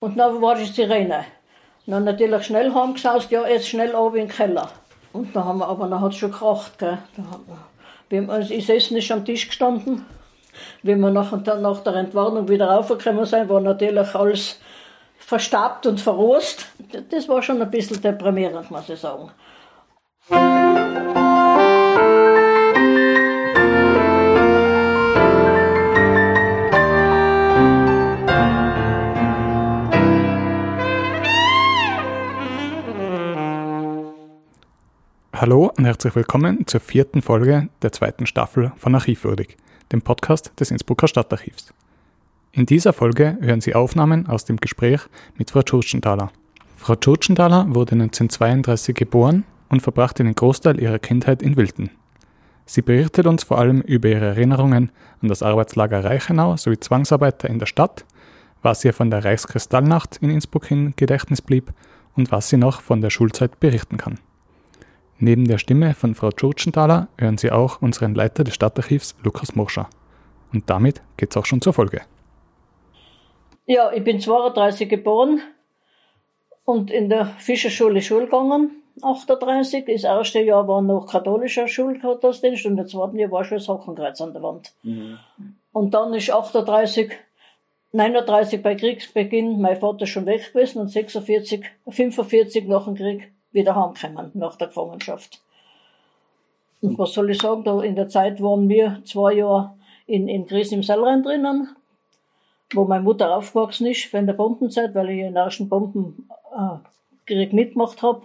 Und dann war die Sirene. Dann natürlich schnell heimgesaust, ja, jetzt schnell oben in den Keller. Und da haben wir, aber dann hat es schon gekracht, gell. Wir, also, Essen ist am Tisch gestanden. Wie wir nach, nach der Entwarnung wieder raufgekommen sind, war natürlich alles verstaubt und verrost. Das war schon ein bisschen deprimierend, muss ich sagen. Hallo und herzlich willkommen zur vierten Folge der zweiten Staffel von Archivwürdig, dem Podcast des Innsbrucker Stadtarchivs. In dieser Folge hören Sie Aufnahmen aus dem Gespräch mit Frau Tschutschenthaler. Frau Tschutschenthaler wurde 1932 geboren und verbrachte den Großteil ihrer Kindheit in Wilden. Sie berichtet uns vor allem über ihre Erinnerungen an das Arbeitslager Reichenau sowie Zwangsarbeiter in der Stadt, was ihr von der Reichskristallnacht in Innsbruck in Gedächtnis blieb und was sie noch von der Schulzeit berichten kann. Neben der Stimme von Frau Tschurtschenthaler hören Sie auch unseren Leiter des Stadtarchivs, Lukas Morscher. Und damit geht's auch schon zur Folge. Ja, ich bin 32 geboren und in der Fischerschule Schule gegangen. 38. Das erste Jahr war noch katholischer Schulgottesdienst und im zweiten Jahr war schon das Hockenkreuz an der Wand. Mhm. Und dann ist 38, 39 bei Kriegsbeginn mein Vater schon weg gewesen und 46, 45 nach dem Krieg wieder heimgekommen nach der Gefangenschaft. Und was soll ich sagen, da in der Zeit waren wir zwei Jahre in, in Gries im Sellrhein drinnen, wo meine Mutter aufgewachsen ist während der Bombenzeit, weil ich den ersten Bombenkrieg mitgemacht habe.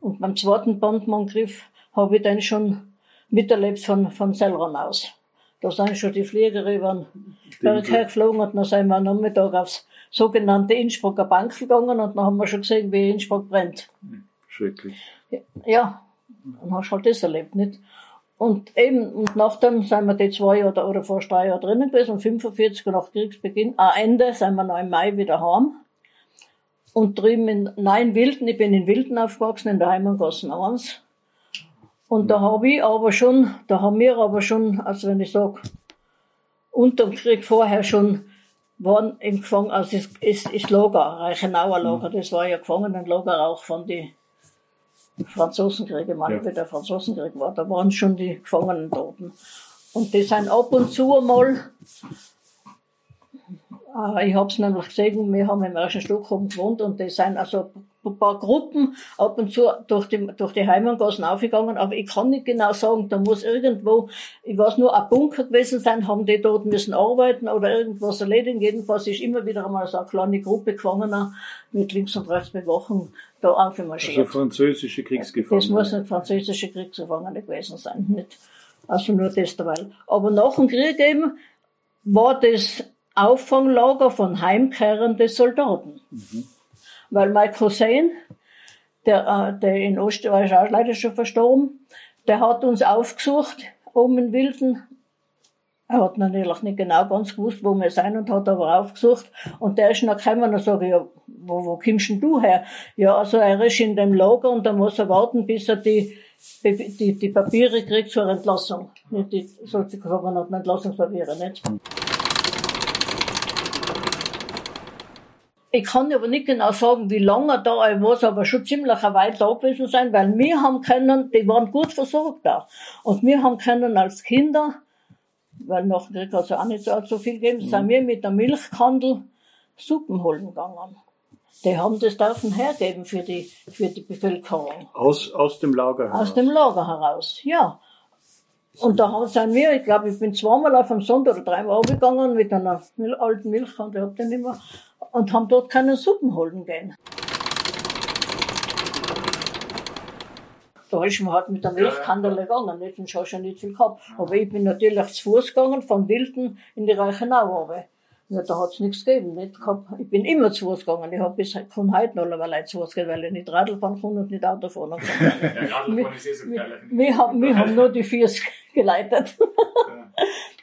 Und beim zweiten Bombenangriff habe ich dann schon miterlebt von, von Sellrhein aus. Da sind schon die Flieger über den Berg hergeflogen und dann sind wir am Nachmittag aufs sogenannte Innsbrucker Bank gegangen und dann haben wir schon gesehen, wie Innsbruck brennt. Schrecklich. Ja, dann hast du halt das erlebt, nicht? Und eben, und nachdem sind wir die zwei Jahre oder fast drei Jahre drinnen gewesen, und 45 nach Kriegsbeginn, am Ende sind wir noch im Mai wieder heim. Und drüben in, nein, Wilden, ich bin in Wilden aufgewachsen, in der Heimangassen 1. Und da habe ich aber schon, da haben wir aber schon, also wenn ich sag, unter dem Krieg vorher schon waren im Gefang, also es ist, ist Lager, Reichenauer Lager, das war ja Gefangenenlager auch von die Franzosenkrieg, ich meine, ja. wie der Franzosenkrieg war, da waren schon die Gefangenen dort. Und die sind ab und zu einmal, äh, ich hab's nämlich gesehen, wir haben im ersten Stock oben gewohnt und die sind also ein paar Gruppen ab und zu durch die, durch die Heimangassen aufgegangen, aber ich kann nicht genau sagen, da muss irgendwo, ich weiß nur, ein Bunker gewesen sein, haben die dort müssen arbeiten oder irgendwas erledigen. Jedenfalls ist immer wieder einmal so eine kleine Gruppe Gefangener mit links und rechts Bewachung da aufgemarschiert. Also französische Kriegsgefangene. Das muss ein französische Kriegsgefangene gewesen sein, nicht? Also nur das dabei. Aber nach dem Krieg eben war das Auffanglager von heimkehrenden Soldaten. Mhm. Weil mein Cousin, der, äh, der in Österreich auch leider schon verstorben, der hat uns aufgesucht, oben in Wilden. Er hat natürlich nicht genau ganz gewusst, wo wir sind und hat aber aufgesucht. Und der ist noch gekommen und sage, ja, wo, wo kommst denn du her? Ja, also er ist in dem Lager und da muss er warten, bis er die, die, die Papiere kriegt zur Entlassung. Nicht die, sozusagen hat Entlassungspapiere, nicht? Ich kann aber nicht genau sagen, wie lange da er war, aber schon ziemlich weit da gewesen sein, weil wir haben können, die waren gut versorgt da. Und wir haben können als Kinder, weil nach dem Krieg hat es ja auch nicht so, so viel gegeben, mhm. sind wir mit der Milchkandel Suppen holen gegangen. Die haben das dürfen hergeben für die, für die Bevölkerung. Aus, aus dem Lager heraus? Aus dem Lager heraus, ja. Und da sind wir, ich glaube, ich bin zweimal auf dem Sonntag oder dreimal gegangen mit einer alten Milchkante, ich hab den immer, und haben dort keine Suppen holen gehen. Da ist man halt mit der Milchkandel gegangen, nicht? Und schon nicht viel gehabt. Aber ich bin natürlich zu Fuß gegangen, von Wilden in die Reichenau runter. Ja, da hat's nichts gegeben, nicht. Ich bin immer zu Fuß gegangen. Ich hab bis von heute noch einmal zu Fuß gehen, weil ich nicht Radl fahren kann und nicht Auto fahren kann. ja, Radl ist eh so geil. Wir, haben, wir haben nur die Viers geleitet.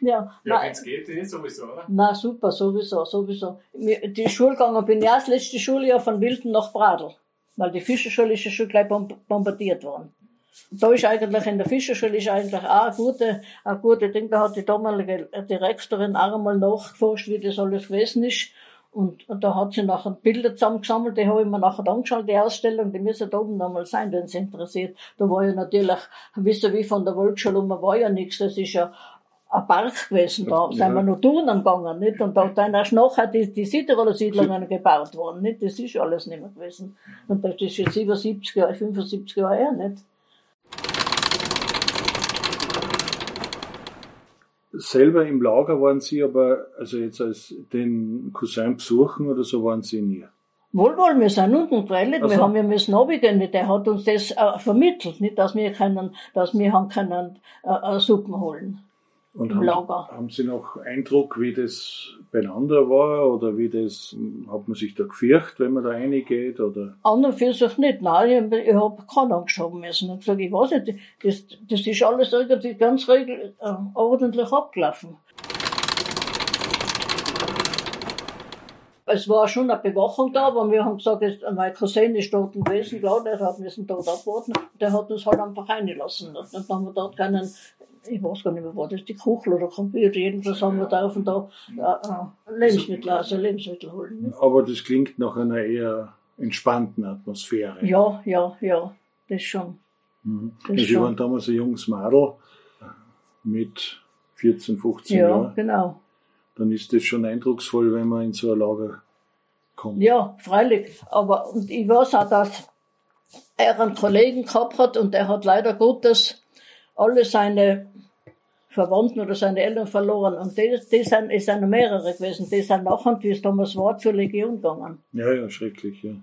Ja, ja wenn es geht, eh sowieso, oder? Na super, sowieso, sowieso. Die Schule gegangen bin ich erst letzte Schuljahr von Wilden nach Bradl. Weil die Fischerschule ist ja schon gleich bombardiert worden da ist eigentlich in der Fischerschule ist eigentlich auch ein gute, ein gute Ding. Da hat die damalige Direktorin auch einmal nachgeforscht, wie das alles gewesen ist. Und, und da hat sie nachher Bilder zusammengesammelt, die habe ich mir nachher angeschaut, die Ausstellung, die müssen da oben nochmal sein, wenn es interessiert. Da war ja natürlich, wisst ihr, wie von der Volksschule um, war ja nichts, das ist ja ein Park gewesen, da ja. sind wir noch Touren gegangen, nicht? Und da dann erst nachher die, die Südtiroler Siedlungen gebaut worden, nicht? Das ist alles nicht mehr gewesen. Und das ist jetzt über 70 Jahre, 75 Jahre her, nicht? selber im Lager waren Sie aber, also jetzt als den Cousin besuchen oder so waren Sie nie? Wohl, wohl, wir sind unten getrellt, wir haben ja müssen runtergehen, der hat uns das äh, vermittelt, nicht, dass wir können, dass wir haben können, äh, äh, Suppen holen. Und im haben, Lager. haben Sie noch Eindruck, wie das beieinander war oder wie das, hat man sich da gefürcht, wenn man da reingeht oder? An und für sich nicht, nein, ich, ich habe keinen Angst haben müssen. Ich gesagt, ich weiß nicht, das, das ist alles irgendwie ganz regel, äh, ordentlich abgelaufen. Es war schon eine Bewachung da, aber wir haben gesagt, mein Cousin ist dort gewesen, klar, der hat müssen dort abwarten. Der hat uns halt einfach reingelassen. Und dann haben wir dort keinen ich weiß gar nicht mehr, war das die Kuchel oder Computer, jedenfalls haben wir da und da äh, Lebensmittel, also Lebensmittel holen. Aber das klingt nach einer eher entspannten Atmosphäre. Ja, ja, ja, das schon. Mhm. Das Sie schon. waren damals ein junges Madel mit 14, 15 ja, Jahren. Ja, genau. Dann ist das schon eindrucksvoll, wenn man in so ein Lager kommt. Ja, freilich. Aber und ich weiß auch, dass er einen Kollegen gehabt hat und der hat leider Gottes alle seine Verwandten oder seine Eltern verloren. Und die, die sind, es sind mehrere gewesen. Die sind nachher, wie es damals war, zur Legion gegangen. Ja, ja, schrecklich, ja.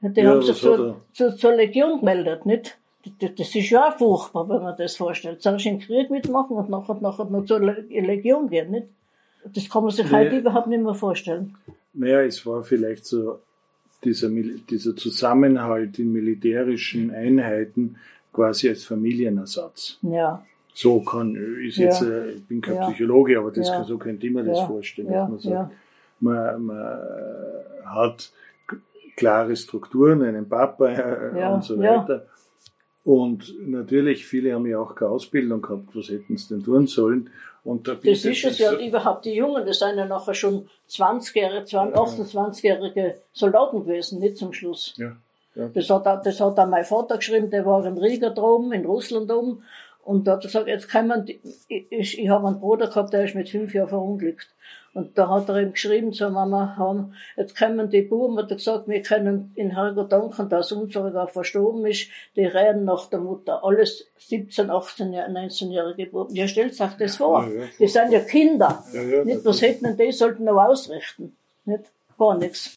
Die ja, haben sich zur, zur, zur Legion gemeldet, nicht? Das ist ja auch furchtbar, wenn man das vorstellt. Zuerst den Krieg mitmachen und nachher, nachher noch zur Legion gehen, nicht? Das kann man sich naja, heute überhaupt nicht mehr vorstellen. Naja, es war vielleicht so dieser, dieser Zusammenhalt in militärischen Einheiten quasi als Familienersatz. Ja. So kann, ist jetzt, ja. äh, ich bin kein ja. Psychologe, aber das, ja. so könnte ich mir das vorstellen, man sagt, man, man hat klare Strukturen, einen Papa äh, und so weiter. Und natürlich, viele haben ja auch keine Ausbildung gehabt, was hätten sie denn tun sollen. Und da das ist es ja so überhaupt, die Jungen, das sind ja nachher schon 20-jährige, 28-jährige Soldaten gewesen, nicht zum Schluss. Ja. Ja. Das, hat, das hat auch mein Vater geschrieben, der war in Riga drum, in Russland oben. Und da hat er gesagt, jetzt kann man, ich, ich, ich habe einen Bruder gehabt, der ist mit fünf Jahren verunglückt. Und da hat er ihm geschrieben zur Mama, haben, jetzt kommen die Buben, hat er gesagt, wir können in Herrgott danken, dass unser verstorben ist, die reden nach der Mutter. Alles 17, 18, 19-jährige Buben. Ja, stellt euch das vor. Ja, ja. Die sind ja Kinder. Ja, nicht, was hätten die, sollten noch ausrichten. Nicht? Gar nichts.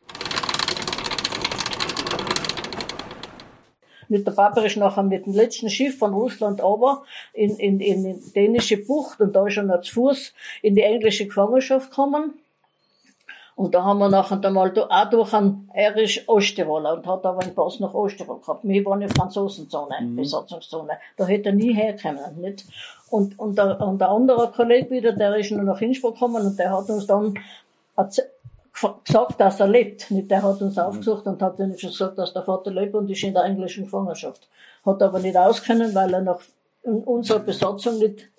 Mit der Papa ist nachher mit dem letzten Schiff von Russland aber in, in, in die dänische Bucht und da ist er noch zu Fuß in die englische Gefangenschaft gekommen. Und da haben wir nachher einmal auch durch einen, er ist Osttiroler und hat aber einen Pass nach Osttirol gehabt. Wir waren in Franzosenzone, mhm. Besatzungszone. Da hätte er nie herkommen, nicht? Und, und, der, und der andere Kollege wieder, der ist nur nach Innsbruck gekommen und der hat uns dann gesagt, dass er lebt. Nicht, der hat uns mhm. aufgesucht und hat uns gesagt, dass der Vater lebt und ist in der englischen Gefangenschaft. Hat aber nicht auskennen, weil er nach unserer Besatzung nicht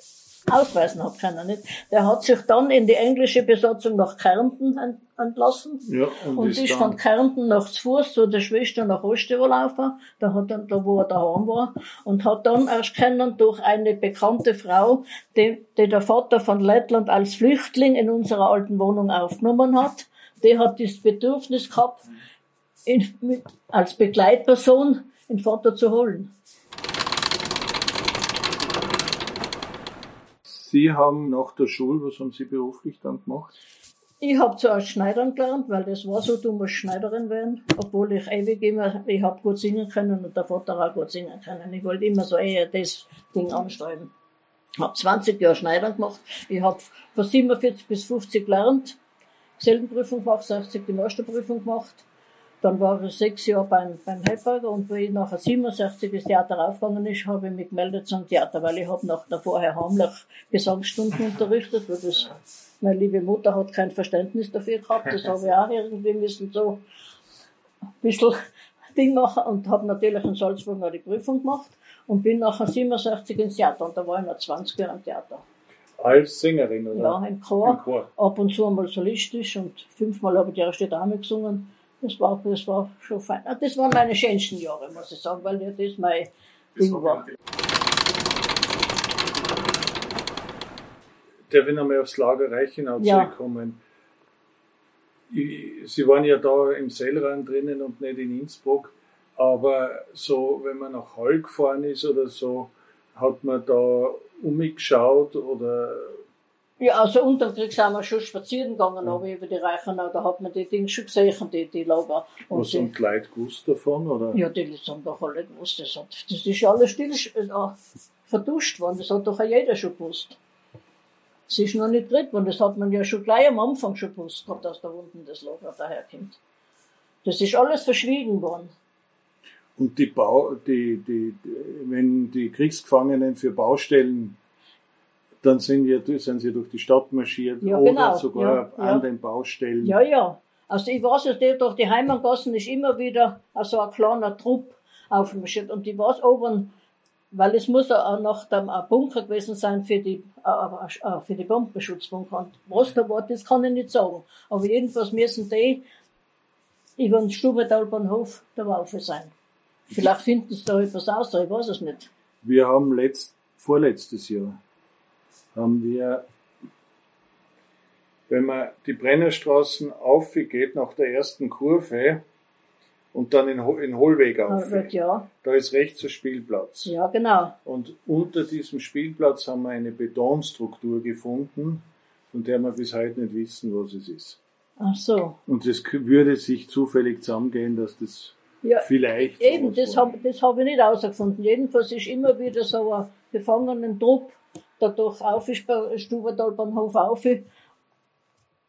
ausweisen hat können. Nicht? Der hat sich dann in die englische Besatzung nach Kärnten entlassen ja, und, und ist, ist von Kärnten nach Fuß zu der Schwester nach Osttirol laufen, da, hat dann, da wo er daheim war, und hat dann erst kennen durch eine bekannte Frau, die, die der Vater von Lettland als Flüchtling in unserer alten Wohnung aufgenommen hat der hat das Bedürfnis gehabt, in, mit, als Begleitperson den Vater zu holen. Sie haben nach der Schule, was haben Sie beruflich dann gemacht? Ich habe zuerst Schneidern gelernt, weil das war so, du musst Schneiderin werden, obwohl ich ewig immer, ich habe gut singen können und der Vater auch gut singen können. Ich wollte immer so eher das Ding ansteuern. Ich habe 20 Jahre Schneidern gemacht. Ich habe von 47 bis 50 gelernt Gesellenprüfung gemacht, 60 die Masterprüfung gemacht. Dann war ich sechs Jahre beim, beim Heilberger und wie ich nachher 67 das Theater aufgegangen ist, habe ich mich gemeldet zum Theater, weil ich habe nach der vorher heimlich Gesangsstunden unterrichtet, weil das, meine liebe Mutter hat kein Verständnis dafür gehabt, das habe ich auch irgendwie müssen so ein bisschen Ding machen und habe natürlich in Salzburg noch die Prüfung gemacht und bin nachher 67 ins Theater und da war ich noch 20 Jahre im Theater. Als Sängerin, oder? Ja, im Chor. Im Chor. Ab und zu einmal solistisch und fünfmal habe ich die erste Dame gesungen. Das war, das war schon fein. Ah, das waren meine schönsten Jahre, muss ich sagen, weil das mein das Ding war. Darf ich nochmal aufs Lager Reichenau ja. zurückkommen? Sie waren ja da im Seilrand drinnen und nicht in Innsbruck, aber so, wenn man nach Hall gefahren ist oder so, hat man da umgeschaut oder ja, also unterm Krieg sind wir schon spazieren gegangen, ja. aber über die Reichenau, da hat man die Dinge schon gesehen, die, die Lager. Und Was haben die Leute gewusst davon, oder? Ja, die Leute haben doch alle gewusst. Das, hat, das ist ja alles still, äh, verduscht worden, das hat doch jeder schon gewusst. Es ist noch nicht drin worden, das hat man ja schon gleich am Anfang schon gewusst, dass da unten das Lager daherkommt. Das ist alles verschwiegen worden. Und die Bau, die, die, wenn die Kriegsgefangenen für Baustellen dann sind, wir, sind sie durch die Stadt marschiert ja, oder genau. sogar ja, an ja. den Baustellen. Ja, ja. Also ich weiß, dass durch die Heimatgassen ist immer wieder so ein kleiner Trupp aufmarschiert. Und ich weiß oben, weil es muss auch noch dann ein Bunker gewesen sein für die, äh, äh, für die Bombenschutzbunker. Und was da war, das kann ich nicht sagen. Aber jedenfalls müssen die über den Stubentalbahnhof der Waufe sein. Vielleicht finden sie da etwas aus, ich weiß es nicht. Wir haben letzt, vorletztes Jahr haben wir, wenn man die Brennerstraßen aufgeht nach der ersten Kurve und dann in, in Hohlweg aufgeht, ja. da ist rechts der Spielplatz. Ja, genau. Und unter diesem Spielplatz haben wir eine Betonstruktur gefunden, von der wir bis heute nicht wissen, was es ist. Ach so. Und es würde sich zufällig zusammengehen, dass das ja, vielleicht. Eben, das habe hab ich nicht herausgefunden. Jedenfalls ist immer wieder so ein gefangenen Trupp dadurch auf bei Stubendalbahnhof auf.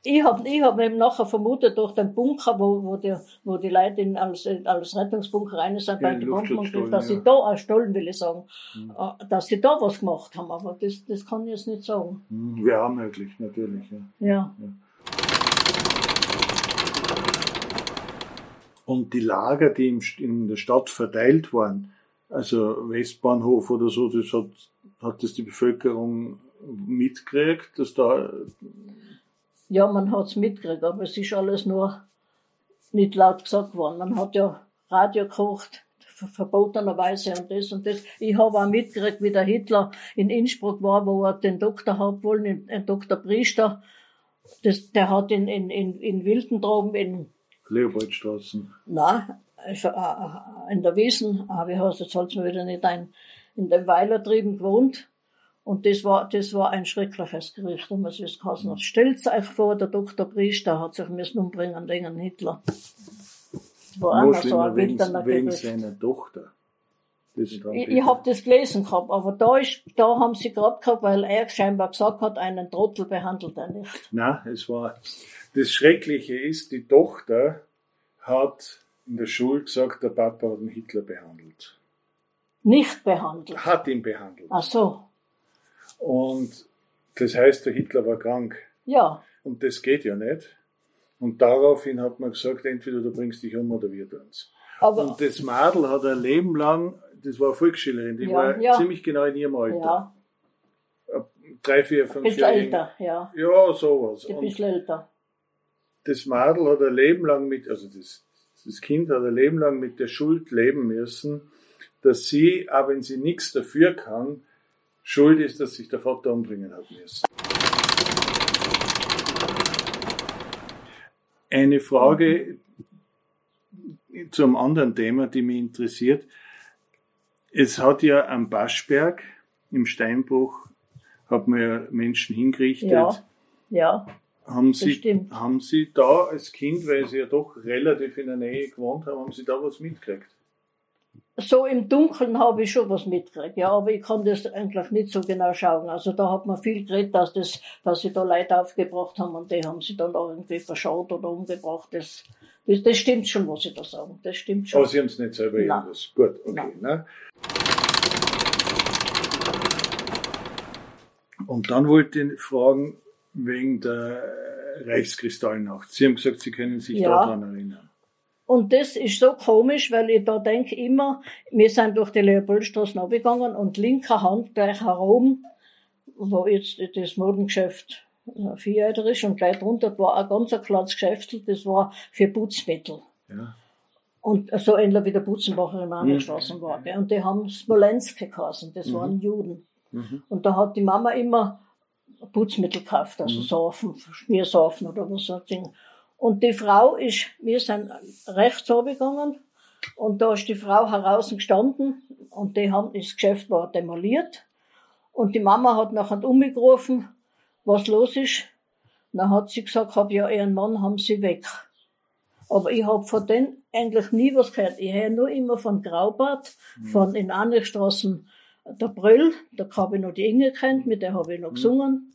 Ich habe ich hab eben nachher vermutet, durch den Bunker, wo, wo, die, wo die Leute in, als, als Rettungsbunker rein sind, bei den Bomben, dass ja. sie da, auch Stollen will ich sagen, mhm. dass sie da was gemacht haben, aber das, das kann ich jetzt nicht sagen. Mhm. Wäre auch möglich, natürlich. Ja. ja. ja. Und die Lager, die in der Stadt verteilt waren, also Westbahnhof oder so, das hat hat das die Bevölkerung mitgekriegt, dass da. Ja, man hat's mitgekriegt, aber es ist alles nur nicht laut gesagt worden. Man hat ja Radio gekocht, verbotenerweise und das und das. Ich habe auch mitgekriegt, wie der Hitler in Innsbruck war, wo er den Doktor haben wollen, den Doktor Priester. Das, der hat in, in, in, in Wildendrom in Leopoldstraßen. Nein, äh, äh, in der Wiesen, ah, wie heißt das, fällt mir wieder nicht ein, in dem Weiler drüben gewohnt. Und das war, das war ein schreckliches Gericht, um es es geheißen hat. Stellt euch vor, der Dr. Priester hat sich müssen umbringen wegen Hitler. Das war Nur so ein wegen, wegen seiner Tochter. ich ich habe das gelesen gehabt, aber da, ist, da haben sie gerade gehabt, weil er scheinbar gesagt hat, einen Trottel behandelt er nicht. Na, es war, das Schreckliche ist, die Tochter hat in der Schule gesagt, der Papa hat den Hitler behandelt. Nicht behandelt? Hat ihn behandelt. Ach so. Und das heißt, der Hitler war krank. Ja. Und das geht ja nicht. Und daraufhin hat man gesagt, entweder du bringst dich um oder wir tun's. Aber und das Madel hat ein Leben lang, das war Volksschülerin, die ja, war ja. ziemlich genau in ihrem Alter. Ja. Drei, vier, fünf bisschen Jahre. älter, ja. Ja, sowas. Ein bisschen älter. Das Madel hat ein Leben lang mit, also das, das Kind hat ein Leben lang mit der Schuld leben müssen, dass sie, auch wenn sie nichts dafür kann, schuld ist, dass sich der Vater umbringen hat müssen. Eine Frage zum anderen Thema, die mich interessiert. Es hat ja am Baschberg im Steinbruch hat man ja Menschen hingerichtet. Ja, ja. Haben Sie, haben Sie da als Kind, weil Sie ja doch relativ in der Nähe gewohnt haben, haben Sie da was mitgekriegt? so im Dunkeln habe ich schon was mitgekriegt, ja, aber ich kann das eigentlich nicht so genau schauen. Also da hat man viel geredet, dass das, dass sie da Leute aufgebracht haben und die haben sie dann auch irgendwie verschaut oder umgebracht. Das, das, das stimmt schon, was sie da sagen. Das stimmt schon. Aber Sie haben es nicht selber Nein. irgendwas. Gut, okay. Ne? Und dann wollte ich fragen, wegen der Reichskristallnacht. Sie haben gesagt, Sie können sich ja. daran erinnern. Und das ist so komisch, weil ich da denke immer, wir sind durch die Leopoldstraße abgegangen und linker Hand gleich herum wo jetzt das Modengeschäft Vieräder ist und gleich drunter war ein ganz kleines Geschäft, das war für Putzmittel. Ja. Und so ähnlich wie der Putzenbacher in anderen mhm. Straßen war. Gell? Und die haben Smolensk geheißen, das mhm. waren Juden. Mhm. Und da hat die Mama immer Putzmittel gekauft, also mhm. Saufen, Schmiersaufen oder was so Ding. Und die Frau ist, wir sind rechts gegangen und da ist die Frau heraus gestanden und die haben, das Geschäft war demoliert. Und die Mama hat nachher umgerufen, was los ist. Dann hat sie gesagt, hab ja ihren Mann haben sie weg. Aber ich hab von denen eigentlich nie was gehört. Ich höre nur immer von Graubart, mhm. von in anderen Straßen der Brüll, da habe ich noch die Inge kennt, mit der habe ich noch mhm. gesungen.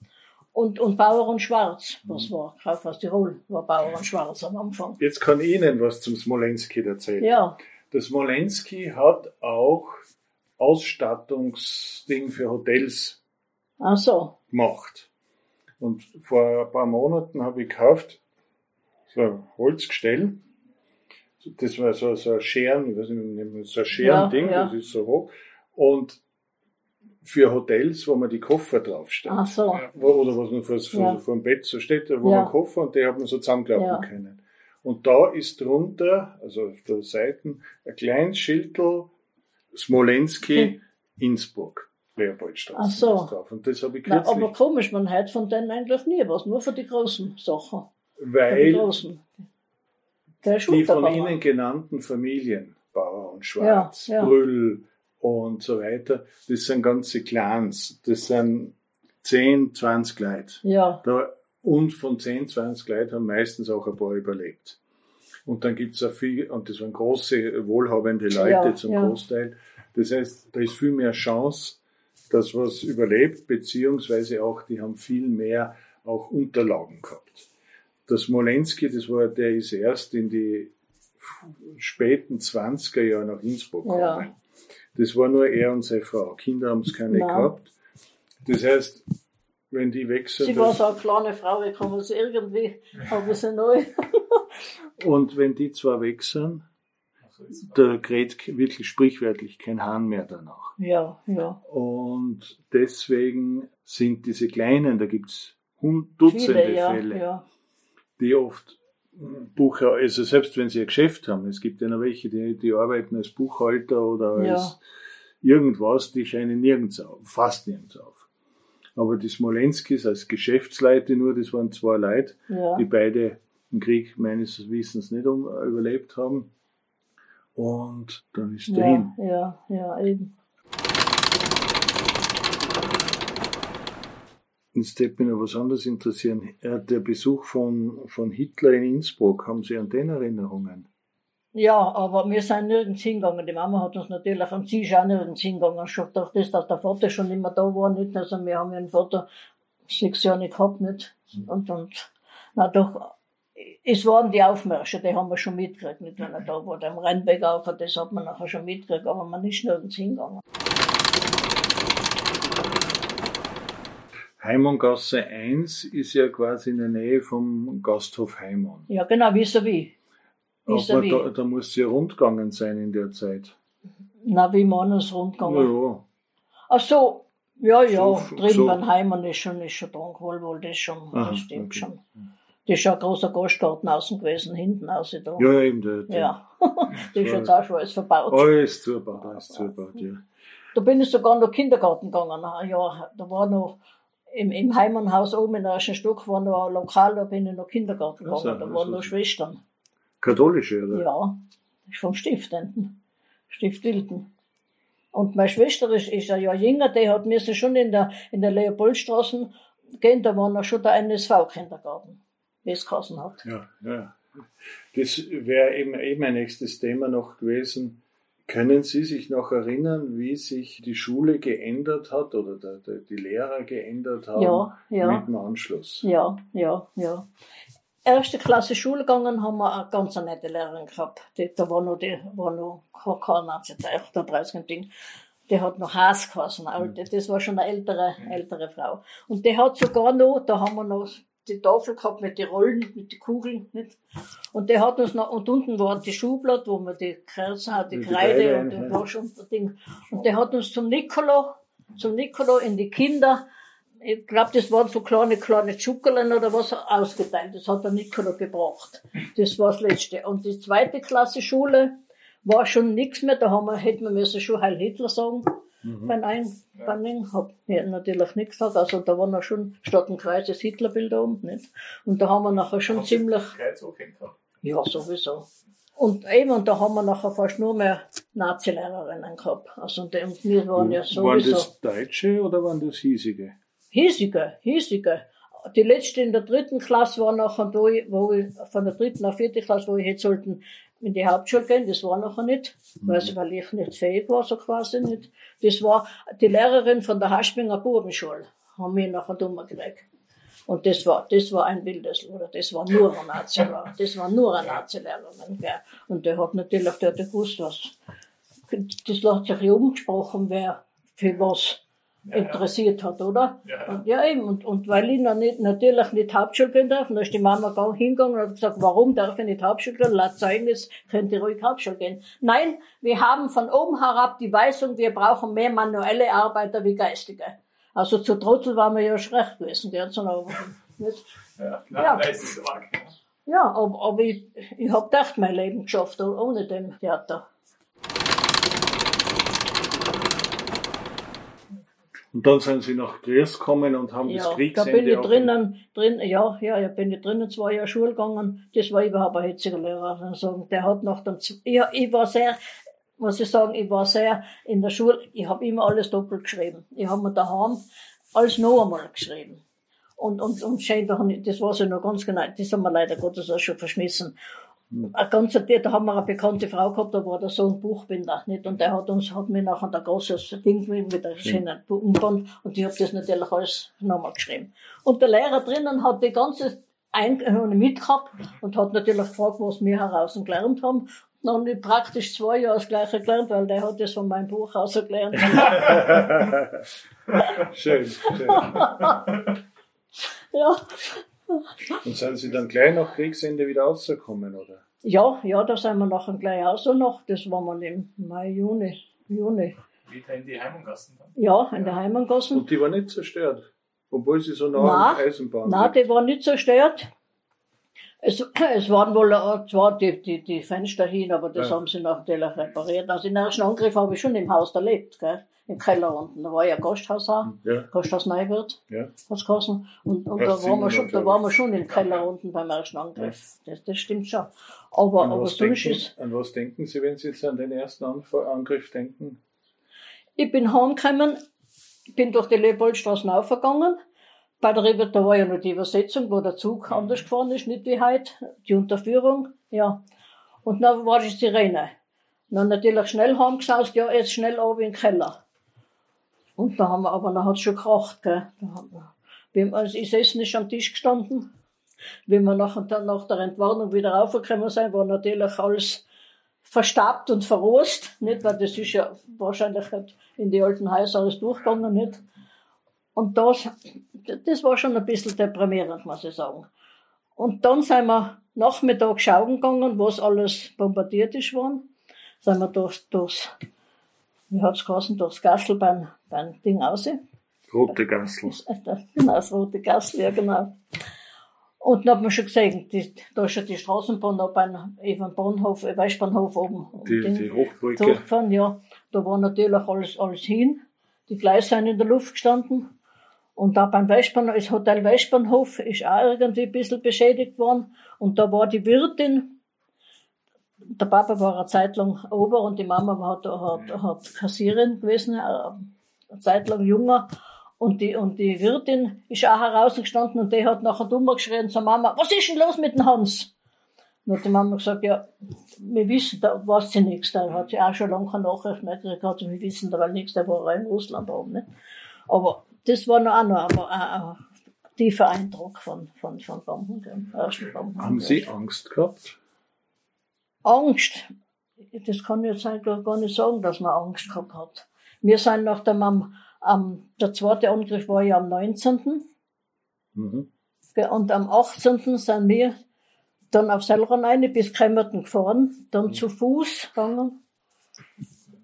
Und, und Bauer und Schwarz, was war, Kauf aus Tirol, war Bauer und Schwarz am Anfang. Jetzt kann ich Ihnen was zum Smolenski erzählen. Ja. Der Smolenski hat auch Ausstattungsding für Hotels Ach so. gemacht. Und vor ein paar Monaten habe ich gekauft, so ein Holzgestell. Das war so, so ein Scheren, ich weiß nicht, so ein Scherending, ja, ja. das ist so hoch. Und für Hotels, wo man die Koffer draufstellt. Ach so. Oder was man vor, ja. vor dem Bett so steht, wo ja. man Koffer und die hat man so zusammenklappen ja. können. Und da ist drunter, also auf der Seite, ein kleines Schildl Smolenski hm. Innsbruck. Leopoldstraße Ach so. drauf. Und das habe ich kürzlich. Na, aber komisch, man hört von denen eigentlich nie was, nur für die großen Sachen. Weil die, großen. die von Ihnen genannten Familien, Bauer und Schwarz, ja, ja. Brüll, und so weiter. Das sind ganze Clans. Das sind 10, 20 Leute. Ja. Da, und von 10, 20 Leuten haben meistens auch ein paar überlebt. Und dann gibt's auch viel, und das waren große, wohlhabende Leute ja, zum ja. Großteil. Das heißt, da ist viel mehr Chance, dass was überlebt, beziehungsweise auch, die haben viel mehr auch Unterlagen gehabt. Das Smolenski, das war, der ist erst in die späten 20er Jahre nach Innsbruck gekommen. Ja. Das war nur er und seine Frau. Kinder haben es keine Nein. gehabt. Das heißt, wenn die wechseln. Sie war so eine kleine Frau, ich kann es irgendwie, aber sie neu. und wenn die zwei wechseln, da kräht wirklich sprichwörtlich kein Hahn mehr danach. Ja, ja. Und deswegen sind diese kleinen, da gibt's Dutzende Viele, ja, Fälle, ja. die oft Bucher, also selbst wenn sie ein Geschäft haben, es gibt ja noch welche, die, die arbeiten als Buchhalter oder als ja. irgendwas, die scheinen nirgends auf, fast nirgends auf. Aber die Smolenskis als Geschäftsleute nur, das waren zwei Leute, ja. die beide im Krieg meines Wissens nicht um, überlebt haben. Und dann ist der ja, hin. Ja, ja, eben. Mich noch was anderes interessieren. Der Besuch von, von Hitler in Innsbruck, haben Sie an den Erinnerungen? Ja, aber wir sind nirgends hingegangen. Die Mama hat uns natürlich, sie ist auch nirgends hingegangen. Schon durch das, dass der Vater schon immer da war, nicht. Also wir haben ja einen Vater sechs Jahre nicht gehabt, nicht. Und, und, na doch, es waren die Aufmärsche, die haben wir schon mitgekriegt, nicht, wenn er da war. Am Rennweg auch, das hat man nachher schon mitgekriegt, aber man ist nirgends hingegangen. Heimongasse 1 ist ja quasi in der Nähe vom Gasthof Heimon. Ja, genau, wie so wie. Aber da, da muss ja rundgegangen sein in der Zeit. Na, wie man es rundgegangen? Ja. Ach so, ja, ja, so, drüben so. beim Heimon ist schon, ist schon dran, wohl, wohl, das schon, Aha, das stimmt okay. schon. Das ist ja ein großer Gastgarten außen gewesen, hinten außen da. Ja, eben, der, der Ja, das ist jetzt auch schon alles verbaut. Alles zugebaut, alles zugebaut, ja. Da bin ich sogar noch Kindergarten gegangen, ja, da war noch, im, im Heimanhaus oben im ersten Stock war noch ein Lokal, da bin ich noch Kindergarten gegangen, also, da waren noch Schwestern. Katholische, oder? Ja, ist vom Stift hinten. Stift Wilden. Und meine Schwester ist, ist ein Jahr jünger, die hat mir schon in der, in der Leopoldstraße gehen, da war noch schon der NSV-Kindergarten, wie es hat. Ja, ja. Das wäre eben, eben mein nächstes Thema noch gewesen können Sie sich noch erinnern, wie sich die Schule geändert hat oder der, der, die Lehrer geändert haben ja, ja. mit dem Anschluss? Ja, ja, ja. Erste Klasse Schule gegangen haben wir eine ganz nette Lehrerin gehabt. Die, da war noch, die, war noch kein Nazi-38 Ding. Die hat noch Haas geheißen, alte. Das war schon eine ältere, ältere Frau. Und die hat sogar noch, da haben wir noch die Tafel gehabt mit den Rollen, mit den Kugeln, nicht? Und der hat uns noch, und unten war die Schublade, wo man die Kerzen hat, die mit Kreide und den Wasch und das Ding. Und der hat uns zum Nikolo, zum Nikolo in die Kinder, ich glaube, das waren so kleine, kleine Tschuckerlein oder was ausgeteilt. Das hat der Nikola gebracht. Das war das Letzte. Und die zweite Klasse Schule war schon nichts mehr. Da haben wir, hätten wir müssen schon Heil Hitler sagen. Mhm. Beim Einbanning hab ich natürlich nichts gesagt. Also da war noch schon statt ein Kreuz das Hitlerbild oben, nicht? Und da haben wir nachher schon Hast ziemlich. Ja, sowieso. Und eben, und da haben wir nachher fast nur mehr Nazi-Lehrerinnen gehabt. Also, und wir waren ja sowieso. Waren das Deutsche oder waren das hiesige? Hiesige, hiesige. Die letzte in der dritten Klasse war nachher, wo ich, wo ich, von der dritten auf vierte Klasse, wo ich jetzt sollten in die Hauptschule gehen, das war nachher nicht, mhm. weil ich nicht fähig war, so quasi nicht. Das war die Lehrerin von der Haschminger Bubenschule, haben mich nachher dummer gekriegt. Und das war, das war ein wildes, oder das war nur ein Nazi, das war nur ein Nazi-Lehrerin, gell. Und der hat natürlich, der hat gewusst, was, das hat sich umgesprochen, wer für was ja, interessiert hat, oder? Ja, und, ja eben, und, und weil ich noch nicht, natürlich nicht Hauptschule gehen darf, und da ist die Mama hingegangen und hat gesagt, warum darf ich nicht Hauptschule gehen? Laut Zeugnis könnte ruhig Hauptschule gehen. Nein, wir haben von oben herab die Weisung, wir brauchen mehr manuelle Arbeiter wie geistige. Also zu Trottel waren wir ja schrecht gewesen, gell, so noch, nicht? Ja, ja. ja aber, aber ich, ich hab gedacht, mein Leben geschafft, ohne dem Theater. Und dann sind Sie nach Gries gekommen und haben ja, das Kriegsende da bin ich drinnen, drin, ja, ja, ja, bin ich drinnen zwei Jahre Schule gegangen. Das war überhaupt ein hitziger Lehrer. Also, der hat nach dem, ich, ich war sehr, muss ich sagen, ich war sehr in der Schule, ich habe immer alles doppelt geschrieben. Ich habe mir daheim alles noch einmal geschrieben. Und, und, und scheinbar, das weiß ich noch ganz genau, das haben wir leider Gottes auch schon verschmissen. Ein ganzer, da haben wir eine bekannte Frau gehabt, da war der Sohn Buchbinder, nicht? Und der hat uns, hat mir nachher ein großes Ding mit einem schönen Umband und ich habe das natürlich alles nochmal geschrieben. Und der Lehrer drinnen hat die ganze ein, mitgehabt und hat natürlich gefragt, was wir heraus gelernt haben. Dann habe ich praktisch zwei Jahre das Gleiche gelernt, weil der hat das von meinem Buch aus gelernt. schön, schön. ja. Und sind Sie dann gleich nach Kriegsende wieder rausgekommen, oder? Ja, ja, da sind wir nachher gleich raus noch. Das war mal im Mai, Juni. Juni. Wieder in die Heimangassen dann? Ja, in ja. der Heimangassen. Und die war nicht zerstört? Obwohl sie so nah an der Eisenbahn Nein, die war nicht zerstört. Es, es waren wohl zwar die, die, die Fenster hin, aber das ja. haben sie natürlich repariert. Also den ersten Angriff habe ich schon im Haus erlebt, gell? Im Keller unten. Da war ja Gasthaus auch, ja. Gasthaus Neuwirt, ja. hat's geheißen. Und, und da, waren wir schon, da waren wir schon im Keller unten beim ersten Angriff. Ja. Das, das stimmt schon. Aber, an aber sonst ist... An was denken Sie, wenn Sie jetzt an den ersten Angriff denken? Ich bin heimgekommen, bin durch die Leopoldstraße aufgegangen. Bei der River, da war ja noch die Übersetzung, wo der Zug mhm. anders gefahren ist, nicht wie heute. Die Unterführung, ja. Und dann war die Sirene. Dann natürlich schnell heimgesaust, ja, jetzt schnell oben in den Keller. Und da haben wir aber, da hat's schon gekracht, gell. Da haben wir, also das Essen ist am Tisch gestanden. Wie wir nach, nach der Entwarnung wieder raufgekommen sind, war natürlich alles verstaubt und verrost, nicht? Weil das ist ja wahrscheinlich halt in die alten Häuser alles durchgegangen, nicht? Und das, das war schon ein bisschen deprimierend, muss ich sagen. Und dann sind wir Nachmittag schauen gegangen, was alles bombardiert ist worden. Sind wir durchs, durchs wie hat's geheißen, durchs Gassel beim, beim Ding aus. Rote Gassel. Genau, das Rote Gassel, ja genau. Und dann hat man schon gesehen, die, da ist schon die Straßenbahn da beim eben Bahnhof, äh, Weißbahnhof oben. Die, die Hochbrücke. Ja. Da war natürlich alles, alles hin. Die Gleise sind in der Luft gestanden. Und da beim Weißbahnhof, das Hotel Weißbahnhof ist auch irgendwie ein bisschen beschädigt worden. Und da war die Wirtin, der Papa war eine Zeit lang Ober und die Mama hat, hat, hat Kassierin gewesen, äh, eine Zeit lang junger. Und die, und die Wirtin ist auch herausgestanden und die hat nachher dummer geschrien zur Mama, was ist denn los mit dem Hans? Und hat die Mama gesagt, ja, wir wissen, da weiß sie nichts. Da hat sie auch schon lange keine Nachricht mehr gekriegt, wir wissen da nichts, der war in Russland oben, ne? Aber das war noch auch noch ein, ein, tiefer Eindruck von, von, von Bomben, dem ersten Bomben. Haben Sie Angst gehabt? Angst, das kann ich jetzt eigentlich gar nicht sagen, dass man Angst gehabt hat. Wir sind nach dem, am, am, der zweite Angriff war ja am 19. Mhm. Und am 18. sind wir dann auf Selran eine bis Kremmerten gefahren, dann mhm. zu Fuß gegangen.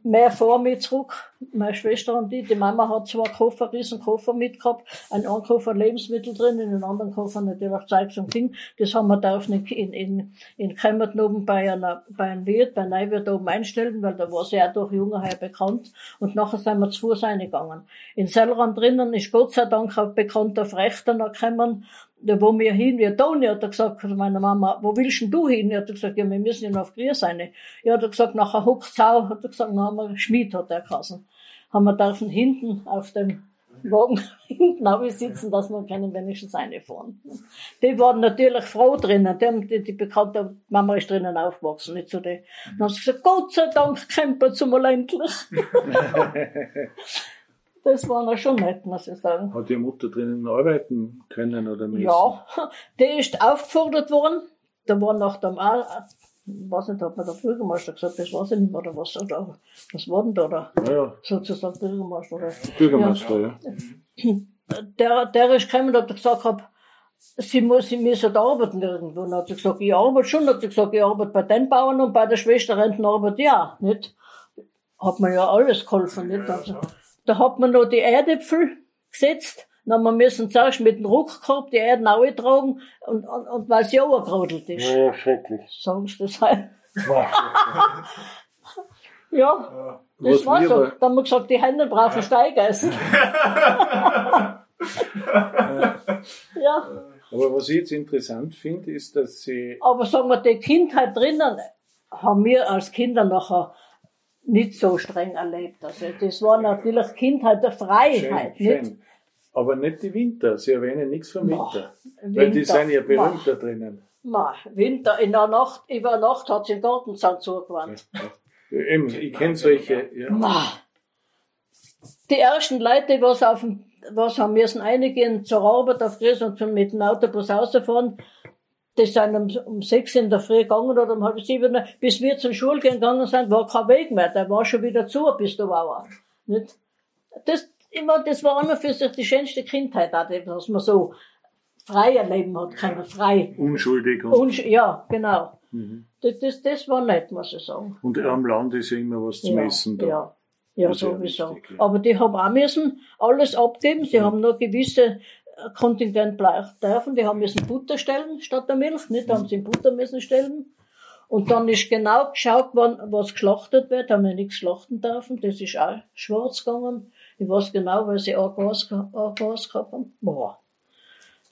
Mehr vor mir zurück, meine Schwester und die. Die Mama hat zwei Koffer, riesen Koffer mitgehabt, einen einen Koffer Lebensmittel drin, in den anderen Koffer natürlich Zeugs und Ding. Das haben wir dürfen in, in, in Kremmerton oben bei einer, bei einem Wirt, bei Neuwirt oben einstellen, weil da war sie auch durch Jungerheit bekannt. Und nachher sind wir zu Fuß reingegangen. In Sellran drinnen ist Gott sei Dank auch bekannt auf Rechter noch gekommen, da wo wir hin, ja, Toni hat er gesagt, meiner Mama, wo willst denn du hin? Er hat gesagt, ja, wir müssen ja noch auf Grier sein. Ja, hat er gesagt, nachher Huckzau, hat er gesagt, dann haben wir Schmied, hat er geheißen. Haben wir dürfen hinten auf dem Wagen hinten auch sitzen, dass wir können wenigstens fahren. Die waren natürlich froh drinnen, die, die, die bekannte Mama ist drinnen aufgewachsen, nicht so die. Dann haben sie gesagt, Gott sei Dank kämpfen sie mal endlich. Das war noch schon nett, muss ich sagen. Hat die Mutter drinnen arbeiten können oder müssen? Ja, die ist aufgefordert worden. Da war nach dem, ich weiß nicht, hat mir der Bürgermeister gesagt, das weiß ich nicht mehr, oder was, oder was war denn da, oder? Ja, ja. Sozusagen Bürgermeister, oder? Bürgermeister, ja. ja. Der, der ist gekommen und hat gesagt, hab, sie muss, sie müssen arbeiten irgendwo. Und hat sie gesagt, ich arbeite schon. Hat sie gesagt, ich arbeite bei den Bauern und bei der Schwester Rentenarbeit, ja, nicht? Hat mir ja alles geholfen, nicht? Also, da hat man noch die Erdäpfel gesetzt. Dann haben wir müssen zuerst mit dem Ruck gehabt, die Erden tragen und, und, und weil es ja gerodelt ist. Ja, schrecklich. Sagen Sie das halt. ja, das war so. Da haben wir gesagt, die Hände brauchen Steigeisen. ja. Aber was ich jetzt interessant finde, ist, dass sie. Aber sagen wir, die Kindheit drinnen haben wir als Kinder nachher nicht so streng erlebt. Also das war natürlich Kindheit der Freiheit. Schön, nicht? Schön. Aber nicht die Winter. Sie erwähnen nichts vom Winter. Winter. Weil die sind ja berühmt da drinnen. Ma, Winter, in der Nacht, über Nacht hat sie den Gartenzaun zugewandt. Eben, ich kenne solche. Ja. Die ersten Leute, was auf dem, was haben müssen eingehen zur Arbeit auf Gries und mit dem Autobus rausfahren, die sind um, um sechs in der Früh gegangen oder um halb sieben, bis wir zur Schule gegangen sind, war kein Weg mehr. Der war schon wieder zu, bis du war. Nicht? Das, immer, das war immer für sich die schönste Kindheit, auch, dass man so frei erleben hat können, frei. Unschuldig. Und Unsch ja, genau. Mhm. Das, das, das war nett, muss ich sagen. Und am Land ist ja immer was zu ja, messen da. Ja. Ja, sowieso. Wichtig, ja. Aber die haben auch müssen alles abgeben. Sie mhm. haben nur gewisse Kontingent dürfen. Die haben müssen Butter stellen statt der Milch, nicht? Da haben sie Butter müssen stellen. Und dann ist genau geschaut worden, was geschlachtet wird, haben wir nichts schlachten dürfen. Das ist auch schwarz gegangen. Ich weiß genau, weil sie auch Gas, auch Gas gehabt haben. Boah.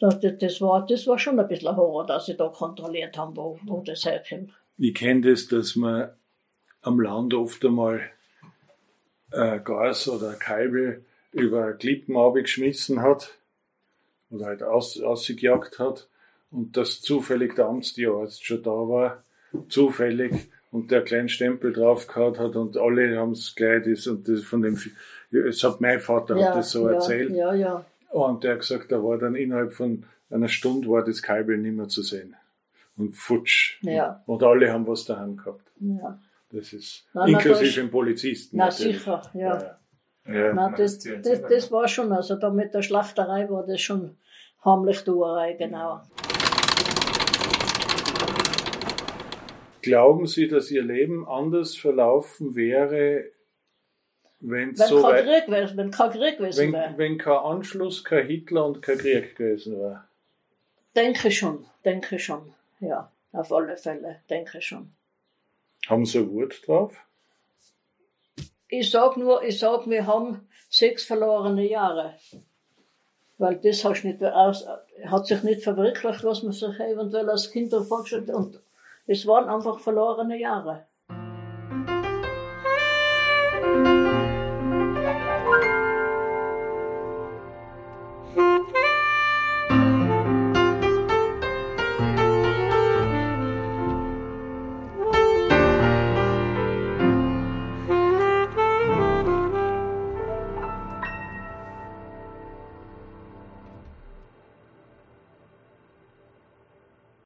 Das, war, das war schon ein bisschen Horror, dass sie da kontrolliert haben, wo, wo das herkommt. Ich kenne das, dass man am Land oft einmal äh, Gas oder Kalbe über Klippen abgeschmissen hat oder halt aus, ausgejagt hat und dass zufällig der Amtsarzt schon da war, zufällig und der kleinen Stempel drauf gehabt hat und alle haben es gleich das und das von dem, es hat mein Vater ja, hat das so ja, erzählt. Ja, ja. Und der hat gesagt, da war dann innerhalb von einer Stunde war das Kabel nicht mehr zu sehen. Und futsch. Ja. Und alle haben was daheim gehabt. Ja. Das ist Nein, inklusive dem Polizisten. Na sicher, ja. Ja. Nein, das, das, das war schon, also da mit der Schlachterei war das schon heimlich Tuerei, genau. Glauben Sie, dass Ihr Leben anders verlaufen wäre, wenn, so kein Krieg gewesen, wenn kein Krieg gewesen wäre? Wenn kein Anschluss, kein Hitler und kein Krieg gewesen wäre? Denke schon, denke schon, ja, auf alle Fälle, denke schon. Haben Sie Wut drauf? Ich sag nur, ich sag, wir haben sechs verlorene Jahre. Weil das hast nicht hat sich nicht verwirklicht, was man sich eventuell als Kind vorgestellt hat. Und es waren einfach verlorene Jahre.